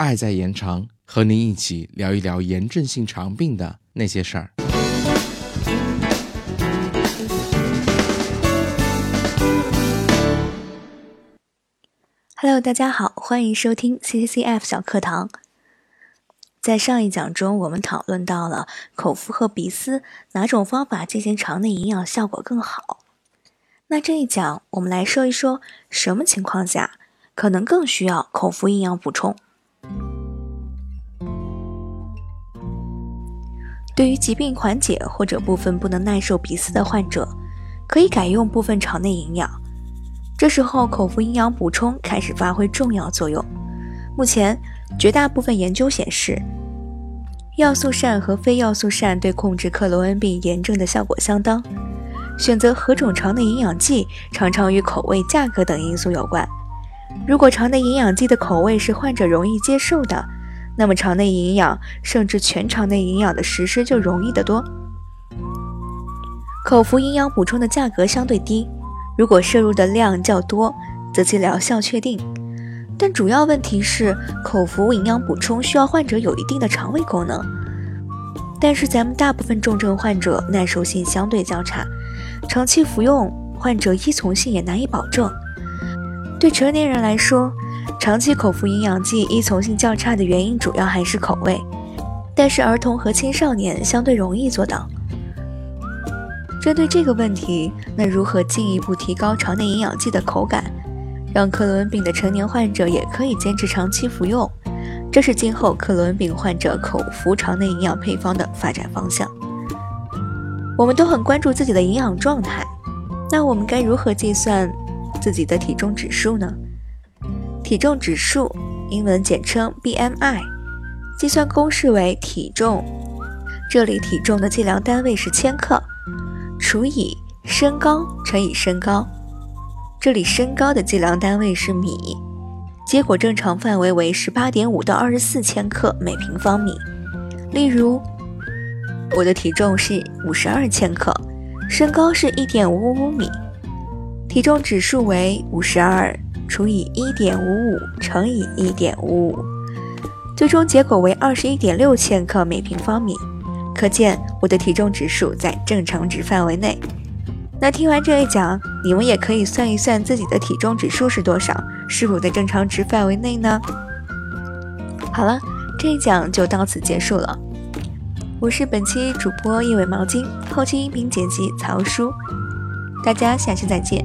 爱在延长，和您一起聊一聊炎症性肠病的那些事儿。Hello，大家好，欢迎收听 CCCF 小课堂。在上一讲中，我们讨论到了口服和鼻饲哪种方法进行肠内营养效果更好。那这一讲，我们来说一说什么情况下可能更需要口服营养补充。对于疾病缓解或者部分不能耐受鼻饲的患者，可以改用部分肠内营养。这时候，口服营养补充开始发挥重要作用。目前，绝大部分研究显示，要素膳和非要素膳对控制克罗恩病炎症的效果相当。选择何种肠内营养剂，常常与口味、价格等因素有关。如果肠内营养剂的口味是患者容易接受的，那么肠内营养甚至全肠内营养的实施就容易得多。口服营养补充的价格相对低。如果摄入的量较多，则其疗效确定。但主要问题是，口服营养补充需要患者有一定的肠胃功能。但是咱们大部分重症患者耐受性相对较差，长期服用，患者依从性也难以保证。对成年人来说，长期口服营养剂依从性较差的原因主要还是口味，但是儿童和青少年相对容易做到。针对这个问题，那如何进一步提高肠内营养剂的口感，让克罗恩病的成年患者也可以坚持长期服用？这是今后克罗恩病患者口服肠内营养配方的发展方向。我们都很关注自己的营养状态，那我们该如何计算自己的体重指数呢？体重指数，英文简称 BMI，计算公式为体重，这里体重的计量单位是千克。除以身高乘以身高，这里身高的计量单位是米，结果正常范围为十八点五到二十四千克每平方米。例如，我的体重是五十二千克，身高是一点五五米，体重指数为五十二除以一点五五乘以一点五五，最终结果为二十一点六千克每平方米。可见我的体重指数在正常值范围内。那听完这一讲，你们也可以算一算自己的体重指数是多少，是否在正常值范围内呢？好了，这一讲就到此结束了。我是本期主播一尾毛巾，后期音频剪辑曹叔，大家下期再见。